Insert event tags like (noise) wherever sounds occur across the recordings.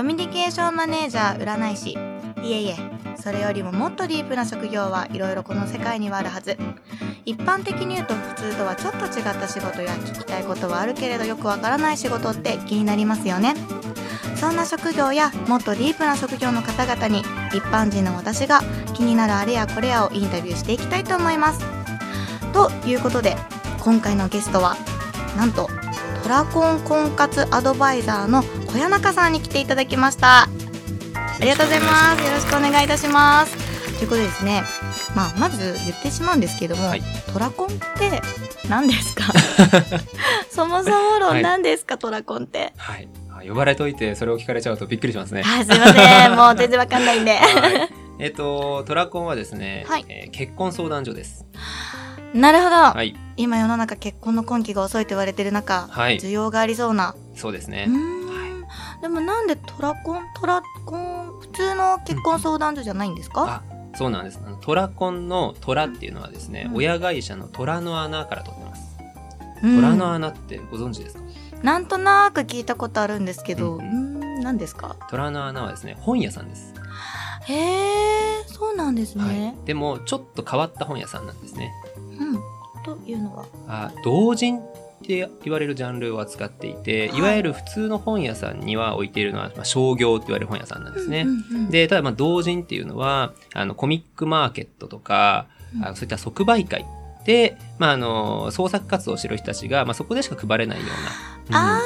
コミュニケーションマネージャー占い師。いえいえそれよりももっとディープな職業はいろいろこの世界にはあるはず。一般的に言うと普通とはちょっと違った仕事や聞きたいことはあるけれどよくわからない仕事って気になりますよね。そんな職業やもっとディープな職業の方々に一般人の私が気になるあれやこれやをインタビューしていきたいと思います。ということで今回のゲストはなんとラコン婚活アドバイザーの小谷中さんに来ていただきました。ありがとうございます。よろしくお願いいたします。ということでですねまあまず言ってしまうんですけども、はい。トラコンって何ですか？(laughs) そもそも論何ですか、トラコンって。はい。あ呼ばれといて、それを聞かれちゃうとびっくりしますね。はいすいません。もう全然わかんないんで。はい。えっと、トラコンはですね、はい。えー結婚相談所です。なるほど、はい。今世の中結婚の婚期が遅いと言われてる中、はい需要がありそうなそうですねでもなんでトラコントラコン普通の結婚相談所じゃないんですか、あ、そうなんです。トラコンのトラっていうのはですね、うん親会社の虎の穴から取ってます。うん虎の穴ってご存知ですか？なんとなく聞いたことあるんですけど、ううんーん、何ですか？虎の穴はですね、本屋さんです。へえ、そうなんですはいね。。でも、ちょっと変わった本屋さんなんですね。うん。というのは？あ同人って言われるジャンルを扱っていて、はいい、わゆる普通の本屋さんには置いているのは、まあ、商業って言われる本屋さんなんですね。うんうんうん、で、ただまあ同人っていうのは、あの、コミックマーケットとか、うんあのそういった即売会で、まあ、あの、創作活動をしてる人たちが、まあ、そこでしか配れないような、うんあー、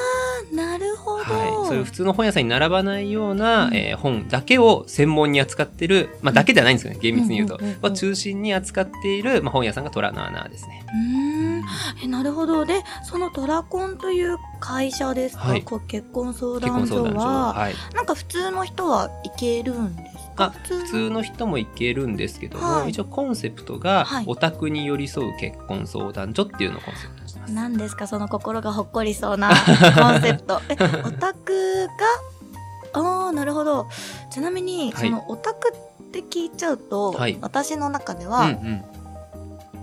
なるほど。はい、そういう普通の本屋さんに並ばないような、うんえー本だけを専門に扱ってる、まあ、だけではないんですよね、厳密に言うと。まあ、中心に扱っている、まあ、本屋さんが虎の穴ですね。うーん。え、なるほど。で、そのトラコンという会社ですか、はい結婚相談所相談所。は、はい。なんか普通の人は行けるんですか？あ普通の人も行けるんですけども、はい一応コンセプトがはいオタクに寄り添う結婚相談所っていうのをコンセプます。何ですかその心がほっこりそうな (laughs) コンセプト。え、オタクが、ああ、なるほど。ちなみに、はい。そのオタクって聞いちゃうと、はい。私の中でうんは、うん。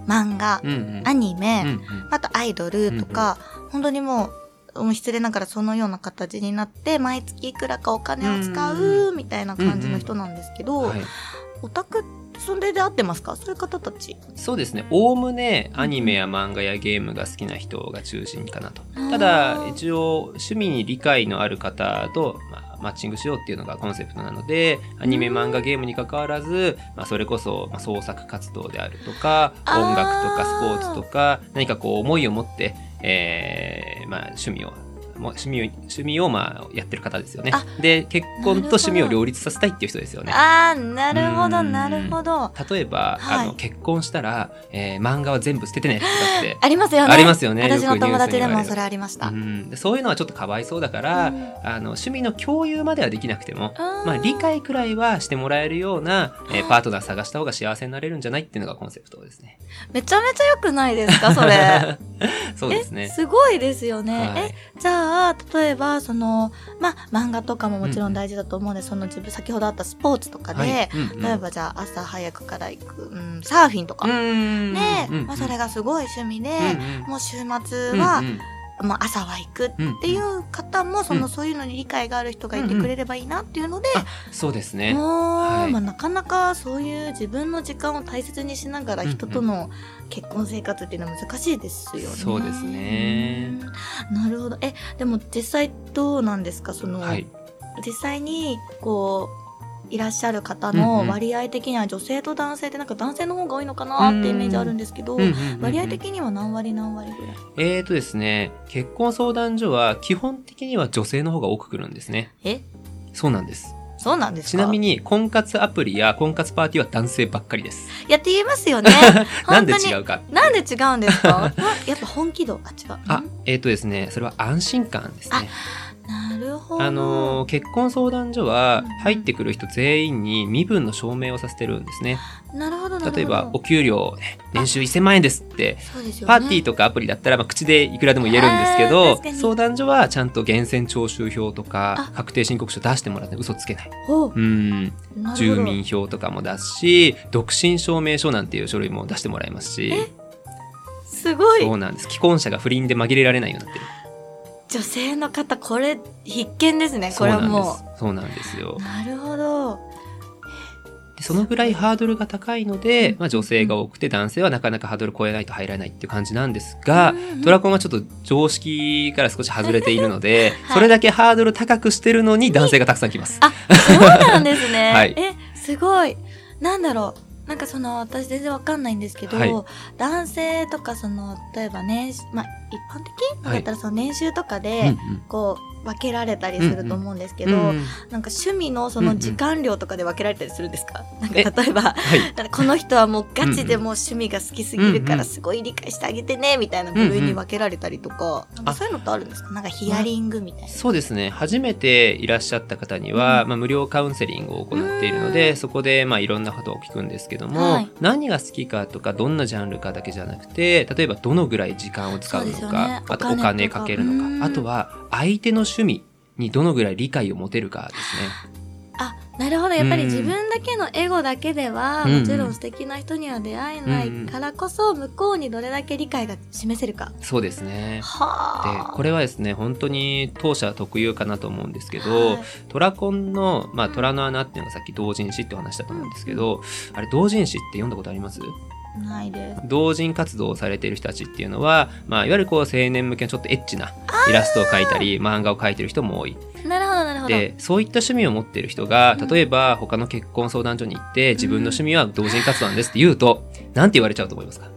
漫画、うんうん。アニメ、うんうん。あとアイドルとか、本当にもう、失礼ながらそのような形になって、毎月いくらかお金を使うみたいな感じの人なんですけど、はい、オタクそれで合ってますか？そういう方たち。そうですね。おおむねアニメや漫画やゲームが好きな人が中心かなと。ただ一応趣味に理解のある方と、まあ、マッチングしようっていうのがコンセプトなのでアニメ漫画ゲームに関わらず、まあ、それこそ、まあ、創作活動であるとか音楽とかスポーツとか何かこう思いを持って、えーまあ、趣味を趣味を趣味をまあやってる方ですよねあ。で結婚と趣味を両立させたいっていう人ですよね。ああ、なるほど、うんなるほど。例えば、はいあの結婚したら、えー漫画は全部捨ててねとかってありますよね。ありますよね私の友達でもそれありました。うそういうのはちょっとかわいそうだから、うんあの趣味の共有まではできなくても、まあ、理解くらいはしてもらえるような、えーパートナー探した方が幸せになれるんじゃないっていうのがコンセプトですね。めちゃめちゃ良くないですかそれ。(laughs) そうですねえ、。すごいですよね。はいえ、じゃあ、例えば、その、まあ、漫画とかももちろん大事だと思うんで、その自分、先ほどあったスポーツとかで、はい。うんうん。例えばじゃあ、朝早くから行く、うん、サーフィンとか。うんね、うんうんまあ、それがすごい趣味で、うんうん。もう週末は、うんうんもう朝は行くうんっていう方も、その、うんそういうのに理解がある人がいてくれればいいなっていうので、そうですね。はいまあ、なかなかそういう自分の時間を大切にしながら人との結婚生活っていうのは難しいですよね。そうですねうん。なるほど。え、でも実際どうなんですか？その、はい。実際にこう、いらっしゃる方の割合的には女性と男性ってなんか男性の方が多いのかなってイメージあるんですけど、割合的には何割何割ぐらい？えーとですね、結婚相談所は基本的には女性の方が多く来るんですね。え？そうなんです。そうなんですか？ちなみに、婚活アプリや婚活パーティーは男性ばっかりです。やって言いますよね。(laughs) なんで違うか。なんで違うんですか？やっぱ本気度あ、違う。あ、えーとですね、それは安心感ですね。なるほど。あのー結婚相談所はうん入ってくる人全員に身分の証明をさせてるんですね。なるほど。例えば、お給料、ね年収1000万円ですって、ね。パーティーとかアプリだったら、まあ、口でいくらでも言えるんですけど相談所はちゃんと源泉徴収票とかあ、確定申告書出してもらって嘘つけない。ほううん。住民票とかも出すし、独身証明書なんていう書類も出してもらいますし、すごい。そうなんです。既婚者が不倫で紛れられないようになってる。女性の方これ必見ですね。これはもう。そうなんですよ。なるほど。でそのぐらいハードルが高いので、まあ、女性が多くて男性はなかなかハードル超えないと入らないっていう感じなんですが、うん。トラコンはちょっと常識から少し外れているので、はい。それだけハードル高くしてるのに男性がたくさん来ます。あそうなんですね、(laughs) はい。えすごい。なんだろう。なんかその私全然わかんないんですけど、はい。男性とかその例えば年収まあ一般的？はいだったらその年収とかうんでこう分けられたりすると思うんですけど、なんか趣味のその時間量とかで分けられたりするんですか、えなんか例えばはい。この人はもうガチでもう趣味が好きすぎるからすごい理解してあげてねみたいな部類に分けられたりとか,、なんかそういうのってあるんですか？なんかヒアリングみたいな。そうですね。初めていらっしゃった方には、うん。まあ、無料カウンセリングを行っているのうでそこで、まあ、いろんなことを聞くんですけども、はい。何が好きかとかどんなジャンルかだけじゃなくて例えばどのぐらい時間を使うのかそうですよね。あとおお金とか。けるのうん。かあとは相手の趣味にどのぐらい理解を持てるかですね。あなるほど。やっぱりうん。自分だけのエゴだけでは、うん。もちろん素敵な人には出会えないからこそ向こうにどれだけ理解が示せるか。そうですね。ではあ。これはですね本当に当社特有かなと思うんですけど、はい。トラコンの、まあ、虎の穴っていうのがさっき同人誌ってお話したと思うんですけど、あれ同人誌って読んだことあります？ないです。同人活動をされている人たちっていうのは、まあ、いわゆるこう青年向けのちょっとエッチなイラストを描いたり漫画を描いてる人も多い。なるほどなるほど。でそういった趣味を持っている人がうん例えば他の結婚相談所に行って自分の趣味は同人活動なんですって言うとなんて言われちゃうと思いますか？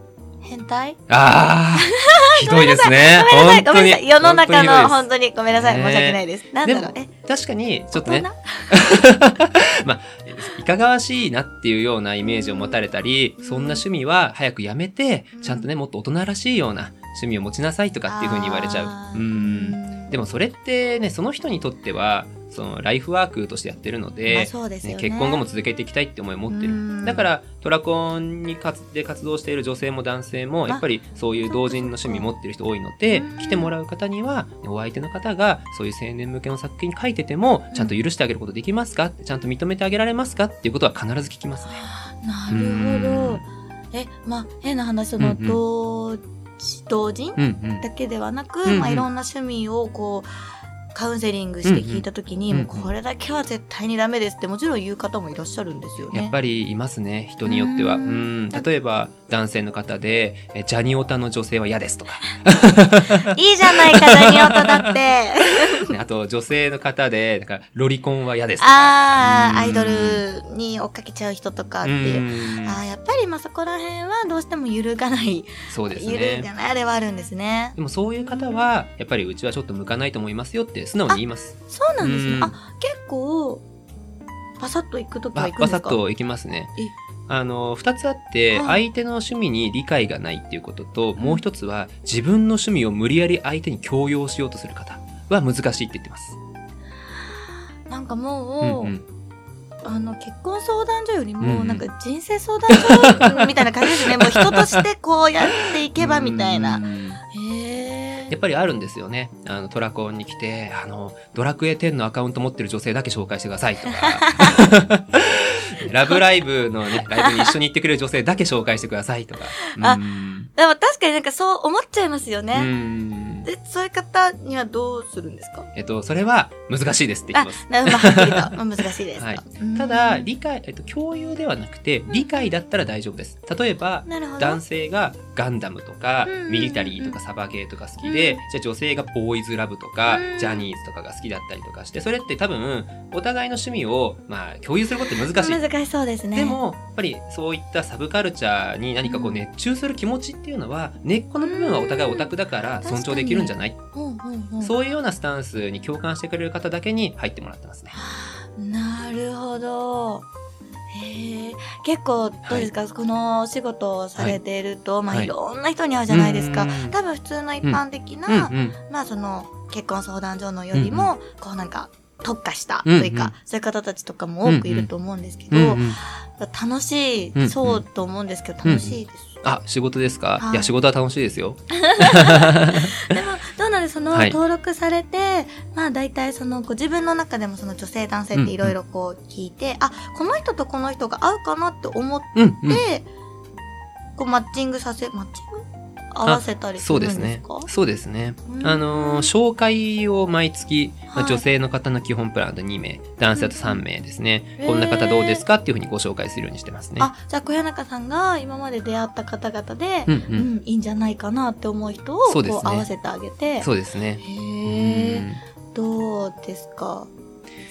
変態あー (laughs) ひどいですねごめんなさい、ご本当にめんなさい。世の中の本本当にごめんなさい。ね申し訳ないです。なんだろうで。え、確かにちょっとね大 (laughs) まあ、いかがわしいなっていうようなイメージを持たれたり、そんな趣味は早くやめて、ちゃんとね、もっと大人らしいような趣味を持ちなさいとかっていうふうに言われちゃう。うん。でもそれってね、その人にとっては、そのライフワークとしてやってるのまあで、そうですよね。ね結婚後も続けていきたいって思いを持ってうんる。だから、トラコンに活で活動している女性も男性も、やっぱりそういう同人の趣味持ってる人多いのでうん、来てもらう方には、お相手の方がそういう青年向けの作品書いてても、ちゃんと許してあげることできますか？ちゃんと認めてあげられますか？っていうことは必ず聞きますね。なるほど。え、まあ、変な話、その、うんうん同同人うんうん。だけではなく、うんうん。まあ、いろんな趣味をこう、カウンセリングして聞いたときに、うんうん。もうこれだけは絶対にダメですってもちろん言う方もいらっしゃるんですよね。やっぱりいますね人によっては。ううんん。例えば男性の方でえジャニオタの女性は嫌ですとか、(laughs) いいじゃないか、ジャニオタだって。(laughs) ねあと女性の方でなんかロリコンは嫌ですとか。ああ、うん。アイドルに追っかけちゃう人とかっていう。うん。ああ、やっぱりまあそこら辺はどうしても揺るがない、そうです揺るがねない？あれはあるんですね。でもそういう方はやっぱりうちはちょっと向かないと思いますよって素直に言います。そうなんですね。うん。あ、結構、パサッと行くときはあ行くんですか？バサッといきますね。えあの2つあってはい相手の趣味に理解がないっていうことともう一つは自分の趣味を無理やり相手に強要しようとする方は難しいって言ってます。なんかもう、うんうんあの結婚相談所よりうんも、うんなんか人生相談所みたいな感じですね。(laughs) もう人としてこうやっていけばみたいなやっ。ぱりあるんですよね。あのトラコンに来て、あのドラクエ10のアカウント持ってる女性だけ紹介してくださいとか、(laughs) ラブライブのねライブに一緒に行ってくれる女性だけ紹介してくださいとか。あうんでも確かになんかそう思っちゃいますようね。んで、そういう方にはどうするんですか？えっとそれは難しいですって言ってます。あ難しいですと。はいうんただ理解、えっと、共有ではなくて理解だったら大丈夫です。例えば。男性がガンダムとかミリタリーとかサバゲーとか好きで、うんじゃあ女性がボーイズラブとかうんジャニーズとかが好きだったりとかしてそれって多分お互いの趣味をまあ共有することって難しい。難しそうですね。でもやっぱりそういったサブカルチャーに何かこううん熱中する気持ちっていうのは根っこの部分はお互いオタクだから尊重できるんじゃない、うんうんうん、そういうようなスタンスに共感してくれる方だけに入ってもらってますね。なるほど。へえ結構どうですか、このお仕事をされていると、まあはいいろんな人に会うじゃないですか。うん多分普通の一般的な、うんうんまあその結婚相談所のよりも、こうなんか特化したとうんうん。いうか、そういう方たちとかも多くいると思うんですけど、うんうん楽しい、うんうん。そうと思うんですけど楽しいです。あ仕事ですか、はい。い、や仕事は楽しいですよ。(laughs) でもどうなんでそのはい。登録されて、まあ大体そのご自分の中でもその女性男性っていろいろこう聞いて、あこの人とこの人が合うかなって思って、うんうん。こうマッチングさせマッチング？合わせたりすそうるんですかですね。そうですね。うんあのー紹介を毎月、まあはい女性の方の基本プランだと2名、男性だと3名ですね。うんこんな方どうですかっていうふうにご紹介するようにしてますね。あじゃあ小谷中さんが今まで出会った方々で、うんううんん。いいんじゃないかなって思う人をそうねこう合わせてあげてそうですね。へえうんどうですか？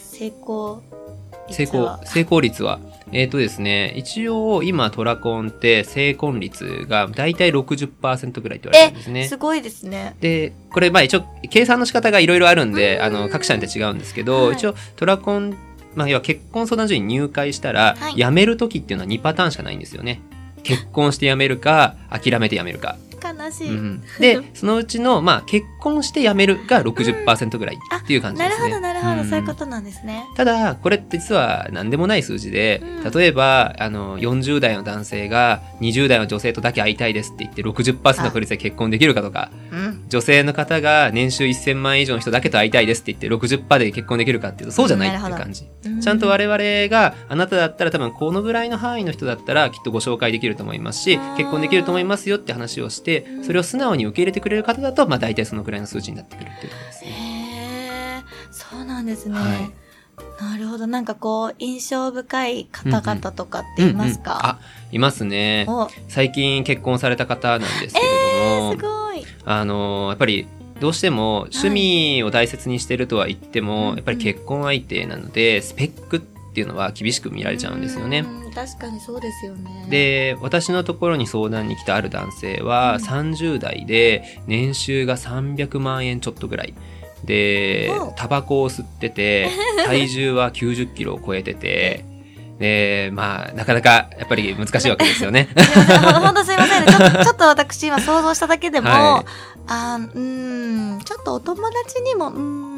成功率成功は、成功率は、えっ、とですね、一応今トラコンって成婚率がだいたい60%ぐらいって言われてるんですね。す。ごいですね。で、これまあ一応計算の仕方がいろいろあるんで、うんあの、各社によって違うんですけど、はい。一応トラコン、まあ要は結婚相談所に入会したら、はい。辞める時っていうのは2パターンしかないんですよね。結婚して辞めるか、諦めて辞めるか。悲しい、うん、で、そのうちの、まあ結婚して辞めるが60%ぐらいっていう感じなるですね。ほどなるほど、ん。そういうことなんですね。ただ、これって実は何でもない数字で、うん。例えば、あの、40代の男性が20代の女性とだけ会いたいですって言って60%の確率で結婚できるかとか、うん。女性の方が年収1000万円以上の人だけと会いたいですって言って60%で結婚できるかっていうとそうじゃないっていう感じ。ちゃんと我々があなただったら多分このぐらいの範囲の人だったらきっとご紹介できると思いますし結婚できると思いますよって話をしてそれを素直に受け入れてくれる方だとまあ大体そのぐらいの数値になってくるっていうところですね。そうなんですね、はい。なるほど。なんかこう印象深い方々とかっていますか、うんうん。あいますね。お。最近結婚された方なんですけれども、すごい。あのやっぱりどうしても趣味を大切にしてるとは言っても、うん。やっぱり結婚相手なのでスペックっていうのは厳しく見られちゃうんですよね。うん確かにそうですよね。で私のところに相談に来たある男性はうん。30代で年収が300万円ちょっとぐらい。でお。タバコを吸ってて (laughs) 体重は90キロを超えててでまあなかなかやっぱり難しいわけですよね。(laughs) ほんすいませんね。ちょっと (laughs) ちょっと私今想像しただけでも、はい。あーうーんちょっとお友達にもうん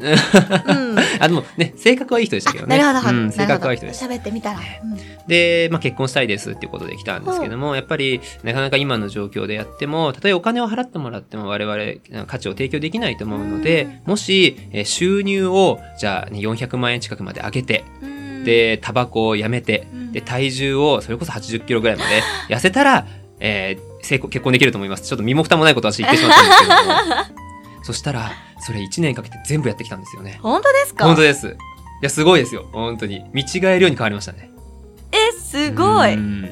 (laughs) あでもね性格はいい人でしたけどね。なるほど、うん、性格はいい人でした。喋ってみたら、うん。で、まあ、結婚したいですっていうことで来たんですけども、やっぱりなかなか今の状況でやっても、たとえお金を払ってもらっても我々価値を提供できないと思うので、もし、えー収入をじゃあ、ね、400万円近くまで上げて、うん。で、タバコをやめて、うん。で、体重をそれこそ80キロぐらいまで (laughs) 痩せたら、えー成功、結婚できると思います。ちょっと身も蓋もないことを私言ってしまったんですけども。(laughs) そしたら、それ1年かけて全部やってきたんですよね。本当ですか？本当です。いや、すごいですよ。本当に。見違えるように変わりましたね。えすごいうん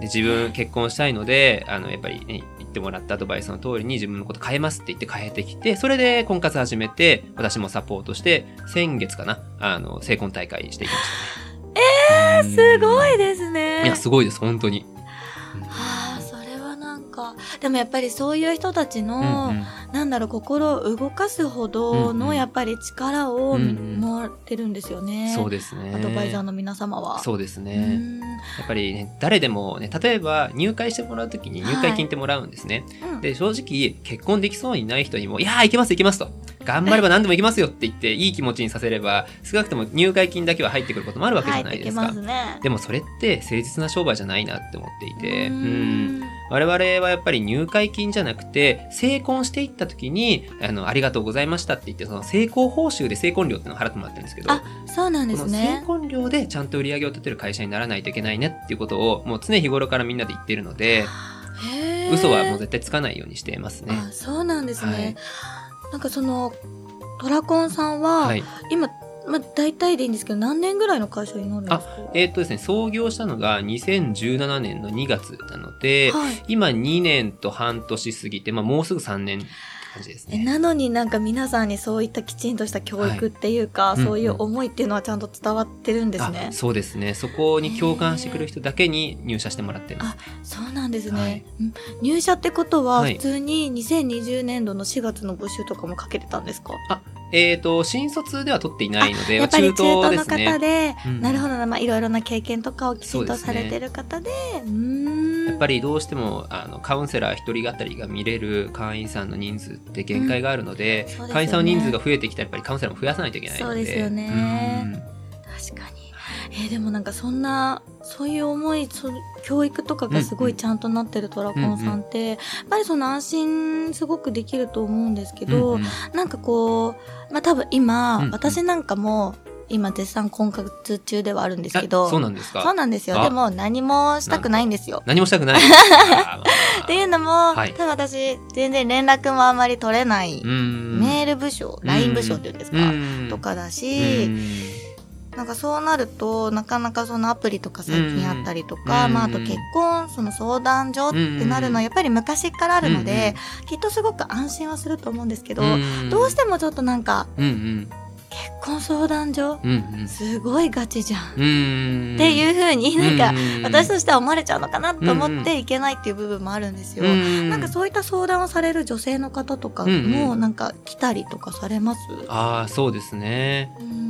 で自分結婚したいのであのやっぱり、ね、言ってもらったアドバイスの通りに自分のこと変えますって言って変えてきてそれで婚活始めて私もサポートして先月かなあの成婚大会していきましたね。すごいいですねいやすごいです本当に。はあか。でもやっぱりそういう人たちうんの、うん。なんだろう心を動かすほどうんうん。のやっぱり力をうんうん。持ってるんですよね、そうですね。アドバイザーの皆様は。そうですうね。ん。やっぱりね誰でもね例えば入会してもらうときに入会金ってもらうんですね。うんで正直結婚できそうにない人にも「いやーいけますいけます」と「頑張れば何でもいけますよ」って言っていい気持ちにさせれば少なくとも入会金だけは入ってくることもあるわけじゃないですか。入ってきますね。でもそれって誠実な商売じゃないなって思っていて、ううん。ん。我々はやっぱり入会金じゃなくて成婚していった時にあのありがとうございましたって言ってその成功報酬で成婚料っていうのを払ってもらってるんですけどあそうなんですね。婚料でちゃんと売り上げを立てる会社にならないといけないねっていうことをもう常日頃からみんなで言ってるのでへー嘘はもう絶対つかないようにしていますね。あそうなんですね、はい。なんかそのトラコンさんは、はい、今、まあ、大体でいいんですけど何年ぐらいの会社になるんですか？えーっとですね創業したのが2017年の2月なので、はい。今2年と半年過ぎて、まあ、もうすぐ3年感じですね。えなのになんか皆さんにそういったきちんとした教育っていうか、い。うんそういう思いっていうのはちゃんと伝わってるんですね。あ。そうですね。そこに共感してくる人だけに入社してもらってます、そうなんですね、はい。うん。入社ってことははい。普通に2020年度の4月の募集とかもかけてたんですか、えっ、と新卒では取っていないのでやっぱり中東のですね。方で、うん。なるほどな、まあ、いろいろな経験とかをきちんとされてる方で。うーん。やっぱりどうしてもあのカウンセラー一人語りが見れる会員さんの人数って限界があるので,、うんでね。会員さんの人数が増えてきたらやっぱりカウンセラーも増やさないといけないので。そうですよね。うん。確かに。えーでもなんかそんなそういう思いそ教育とかがすごいちゃんとなってるトラコンさんって、やっぱりその安心すごくできると思うんですけど、うんうん。なんかこう、まあ多分今、うんうん。私なんかも今絶賛婚活中ではあるんですけど。そうなんですか。そうなんですよ。あ。でも何もしたくないんですよ。何もしたくない。(laughs) っていうのも、はい。多分私、全然連絡もあんまり取れない、うん。メール部署、LINE 部署っていうんですか、うん。とかだうし、んなんかそうなると、なかなかそのアプリとか最近あったりとか、うんまああと結婚、その相談所ってなるのはやっぱり昔からあるので、きっとすごく安心はすると思うんですけど、んどうしてもちょっとなんか、うんうん。結婚相談所？うんすごいガチじゃん。うんうんっていう風になんか、うん。私としては思われちゃうのかなと思っていけないっていう部分もあるんですよ。うんなんかそういった相談をされる女性の方とかうんうん。もなんか来たりとかされます、ああそうですね。うん。う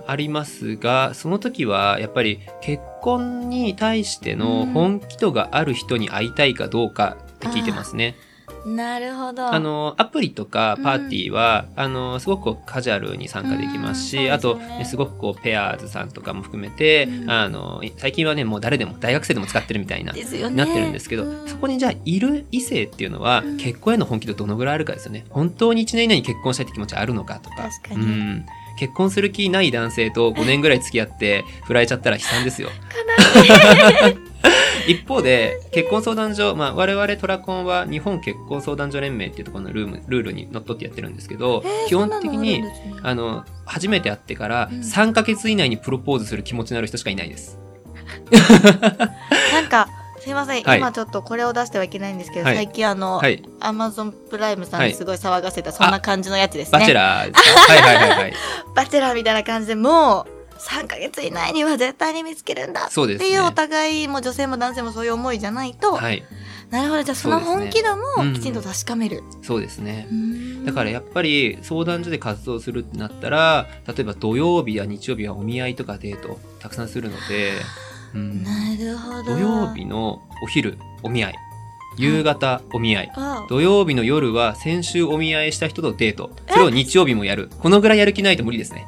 んありますがその時はやっぱり結婚に対しての本気度がある人に会いたいかどうかって聞いてますね。なるほど。あのアプリとかパーティーは、あのすごくカジュアルに参加できますし、うんあと、ね。ねすごくこうペアーズさんとかも含めて、うん。あの最近はねもう誰でも大学生でも使ってるみたいなですよね。なってるんですけど、うん。そこにじゃあいる異性っていうのは、うん。結婚への本気度どのぐらいあるかですよね。本当に1年以内に結婚したいって気持ちあるのかとか。確かに。うん、結婚する気ない男性と5年ぐらい付き合って振られちゃったら悲惨ですよ。(laughs) 一方で結婚相談所、まあ、我々トラコンは日本結婚相談所連盟っていうところのルームルールにのっとってやってるんですけど、えー基本的にねあの初めて会ってからうん3ヶ月以内にプロポーズする気持ちのある人しかいないです。(laughs) なんか、すいません、はい。今ちょっとこれを出してはいけないんですけど、はい。最近あの、はい。アマゾンプライムさんすごい騒がせた、そんな感じのやつですね。バチェラーですか？(laughs) はいはいはいはい。バチェラーみたいな感じでもう、3ヶ月以内には絶対に見つけるんだそうですね。っていうお互いも女性も男性もそういう思いじゃないと、はい。なるほどじゃあそのそうですね。本気度うんもきちんと確かめる、そうですね。うん。だからやっぱり相談所で活動するってなったら、例えば土曜日や日曜日はお見合いとかデートたくさんするので、うん、なるほど。土曜日のお昼お見合い、夕方お見合い、あ土曜日の夜は先週お見合いした人とデート。それを日曜日もやる。このぐらいやる気ないと無理ですね。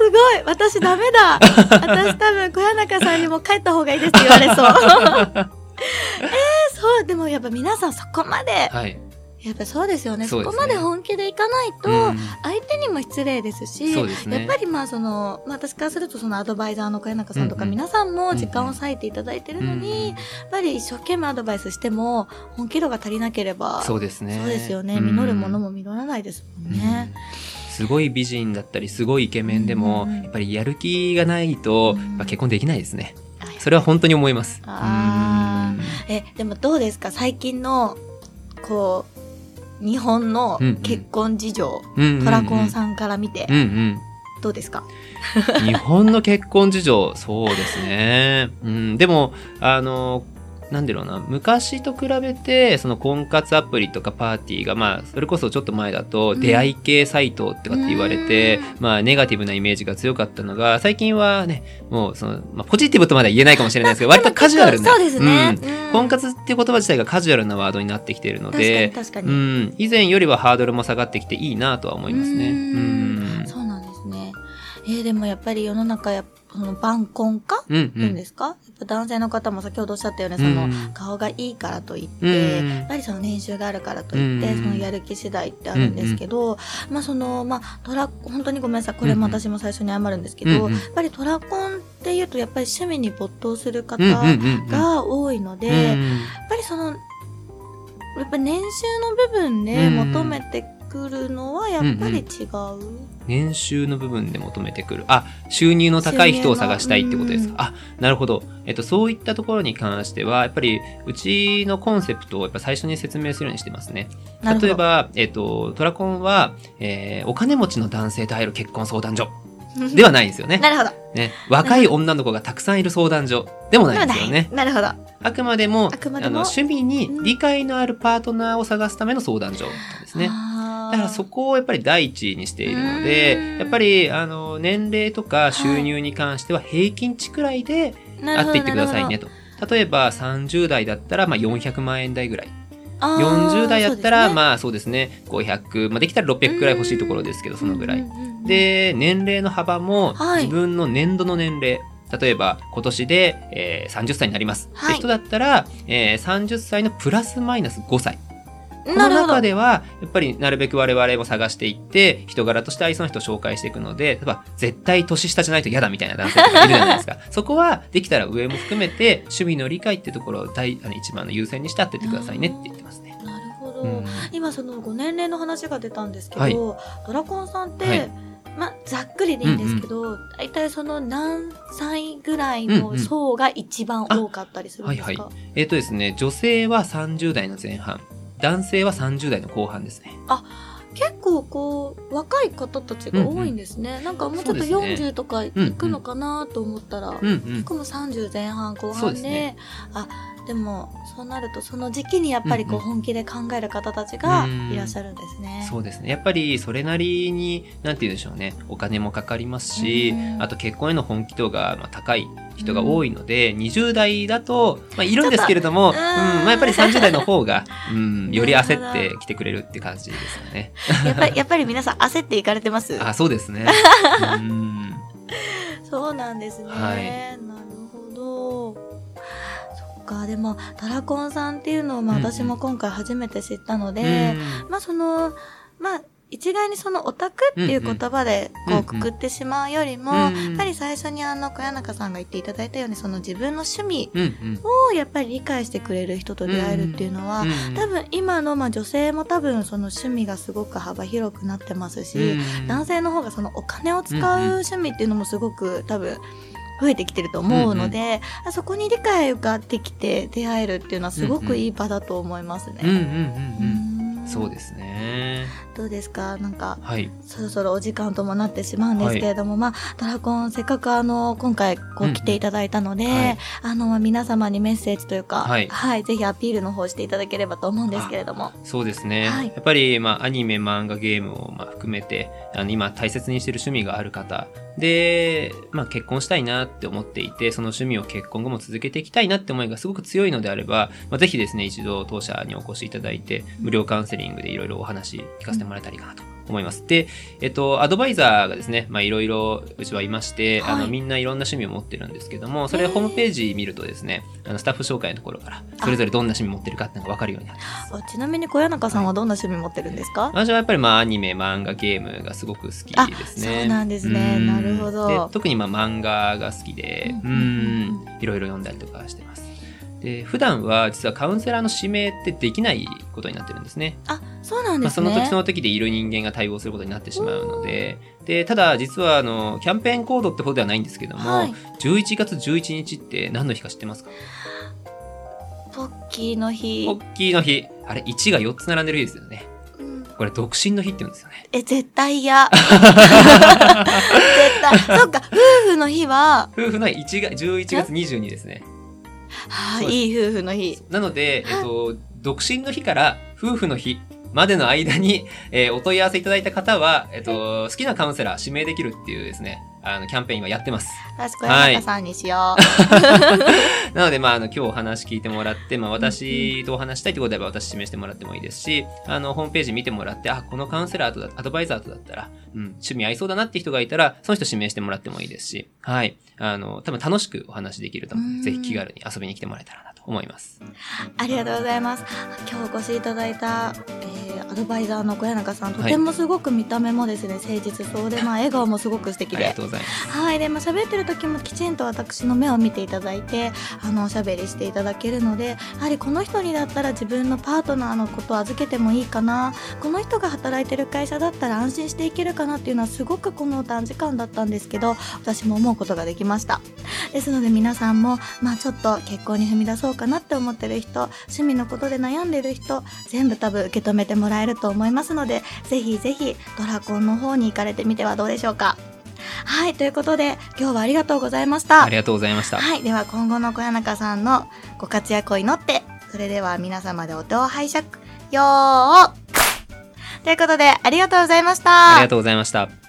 すごい。私ダメだ。(laughs) 私多分小谷中さんにも帰った方がいいですって言われそう。(laughs) えー、そう。でもやっぱ皆さんそこまではい。やっぱそうですよね。ね。そこまで本気でいかないと、うん。相手にも失礼ですしそうですね。やっぱりまあその、まあ、私からするとそのアドバイザーの小谷中さんとか皆さんも時間を割いていただいてるのに、やっぱり一生懸命アドバイスしても本気度が足りなければそうですね。そうですよね。うん。実るものも実らないですもんね。すごい美人だったりすごいイケメンでも、うんやっぱりやる気がないと、うん。やっぱ結婚できないですね。あそれは本当に思います。あえでもどうですか？最近のこう日本の結婚事情、うんトラコンん。さんから見て。どうですか、日本の結婚事情、そうですね。うん、でも、あの、なんだろうな、昔と比べて、その婚活アプリとかパーティーが、まあ、それこそちょっと前だと、うん。出会い系サイトとかって言われて、うん。まあ、ネガティブなイメージが強かったのが、最近はね、もう、その、まあ、ポジティブとまでは言えないかもしれないですけど、割とカジュアルな。そうですね、うん。うん。婚活っていう言葉自体がカジュアルなワードになってきているので、確うに、ん、以前よりはハードルも下がってきていいなとは思いますね。ううん。ん。そうなんですね。えーでもやっぱり世の中やっぱその晩婚化？うん、うっていうんですか、やっぱ男性の方も先ほどおっしゃったようにその、うん。顔がいいからといって、うんやっぱりその年収があるからといって、うんそのやる気次第ってあるんですけど、まあそのまあトラ本当にごめんなさい。これも私も最初に謝るんですけど、うんうん。やっぱりトラコンっていうとやっぱり趣味に没頭する方うんうんうんうん。が多いので、やっぱりそのやっぱり年収の部分で求めてくるのはやっぱり違う、年収の部分で求めてくる。あ、収入の高い人を探したいってことですか？あ、なるほど。えっと、そういったところに関しては、やっぱり、うちのコンセプトをやっぱ最初に説明するようにしてますね。例えば、えっと、トラコンは、えーお金持ちの男性と会える結婚相談所 (laughs) ではないんですよね。なるほどね、若い女の子がたくさんいる相談所でもないんですよね。なるほどあくまでも、あの趣味に理解のあるパートナーを探すための相談所ですね。あーだからそこをやっぱり第一にしているのでうん、やっぱりあの年齢とか収入に関しては平均値くらいでなるほど会っていってくださいねと。例えば30代だったらまあ400万円台ぐらい。ほどあー40代だったらまあそうですね、500、まあできたら600くらい欲しいところですけど、そのぐらいで、年齢の幅もはい自分の年度の年齢。例えば今年で、えー30歳になります。はいって人だったら、えー30歳のプラスマイナス5歳。この中では、やっぱりなるべく我々も探していって、人柄として愛想の人を紹介していくので、例えば絶対年下じゃないと嫌だみたいな男性とかいるじゃないですか。(laughs) そこは、できたら上も含めて、趣味の理解っていうところを大あの一番の優先にしてやってってくださいねって言ってますね。なるほど、うん。今そのご年齢の話が出たんですけど、はい。ドラコンさんって、はい。まあざっくりでいいんですけど、大体その何歳ぐらいの層が一番多かったりするんですか、うんはえっ、とですね、女性は30代の前半、男性は30代の後半ですね。結構こう若い方たちが多いんですね、なんかもうちょっとそうですね。40とかいくのかなと思ったら、うんうん結。構もう30前半後半でね。あでもそうなるとその時期にやっぱりこううんうん本気で考える方たちがうんいらっしゃるんですね。そうですね。やっぱりそれなりに、なんて言うんでしょうね。お金もかかりますしう、んあと結婚への本気度がまあ高い人が多いので、20代だと、まあいるんですけれども、うん、まあやっぱり30代の方が、うん、(laughs) より焦ってきてくれるって感じですよね。やっぱり (laughs) やっぱり皆さん焦っていかれてます？あ、そうですね。(laughs) うん。そうなんですね。はいか、でも、ドラコンさんっていうのを、まあ、うんうん。私も今回初めて知ったので、まあ、その、まあ、一概にそのオタクっていう言葉でこうん。ううんくくってしまうよりも、うんやっぱり最初にあの小谷中さんが言っていただいたようにその自分の趣味うんうん。をやっぱり理解してくれる人と出会えるっていうのは、うん多分今のまあ女性も多分その趣味がすごく幅広くなってますし、うん男性の方がそのお金を使う趣味っていうのもすごく多分増えてきてると思うので、そこに理解ができて出会えるっていうのはすごくいい場だと思いますね。うんうんうんうん。うんそうですね。どうですか？なんかはい。そろそろお時間ともなってしまうんですけれども、まあドラゴンせっかくあの今回こうんう来ていただいたので、はいあの皆様にメッセージというか、はいぜひアピールの方していただければと思うんですけれども。そうですね。はいやっぱり、まあ、アニメ、漫画、ゲームを、まあ、含めて、あの、今、大切にしてる趣味がある方、で、まあ、結婚したいなって思っていて、その趣味を結婚後も続けていきたいなって思いがすごく強いのであれば、まあ、ぜひですね、一度当社にお越しいただいて、無料カウンセリングでいろいろお話聞かせてもらえたらいいかなと。思います。で、えっと、アドバイザーがですね、まあ、いろいろうちはいまして、あの、はいみんないろんな趣味を持ってるんですけども、それホームページ見るとですね、あの、スタッフ紹介のところから、それぞれどんな趣味持ってるかっていうのがわかるようになってます。あちなみに小谷中さんはどんな趣味持ってるんですか、私はやっぱりまあアニメ、漫画、ゲームがすごく好きですね。あそうなんですね。うん。なるほど。で特にまあ漫画が好きで、うん、いろいろ読んだりとかしてます。で、普段は実はカウンセラーの指名ってできないことになってるんですね。あそうなんまあ、ですね。その時その時でいる人間が対応することになってしまうので、で、ただ実はあの、キャンペーンコードってほどではないんですけども、はい11月11日って何の日か知ってますか？ポッキーの日ポ。ッキーの日。あれ、1が4つ並んでる日ですよね。うんこれ、独身の日って言うんですよね。え、絶対嫌。(laughs) 絶対。そっか、夫婦の日は、夫婦の1が11月22ですね。はあ、そうです。いい夫婦の日。なので、えっと、独身の日から夫婦の日までの間に、(laughs) えーお問い合わせいただいた方は、えっと、好きなカウンセラー指名できるっていうですね、あの、キャンペーン今やってます。確か山中さんにしよう。(laughs) なので、まあ、あの、今日お話聞いてもらって、まあ、私とお話したいってことであれば、私指名してもらってもいいですし、あの、ホームページ見てもらって、あ、このカウンセラーとだ、アドバイザーとだったら、うん、趣味合いそうだなって人がいたら、その人指名してもらってもいいですし、はい。あの、多分楽しくお話できると思うのうんで、ぜひ気軽に遊びに来てもらえたらなと思います。ありがとうございます。今日お越しいただいた、えー、アドバイザーの小谷中さん、とてもすごく見た目もですね、誠実そうで、(laughs) まあ、笑顔もすごく素敵でありが。とうございます。はい。で、まあ、喋ってる時もきちんと私の目を見ていただいて、あの、おしゃべりしていただけるので、やはりこの人にだったら自分のパートナーのことを預けてもいいかな、この人が働いてる会社だったら安心していけるかなっていうのはすごくこの短時間だったんですけど、私も思うことができました。ですので皆さんも、まあちょっと結婚に踏み出そうかなって思ってる人、趣味のことで悩んでる人、全部多分受け止めてもらえると思いますので、ぜひぜひドラコンの方に行かれてみてはどうでしょうか。はい、ということで今日はありがとうございましたあ。りがとうございました。はい、では今後の小谷中さんのご活躍を祈って、それでは皆様でお手を拝借、よーということでありがとうございました。ありがとうございました。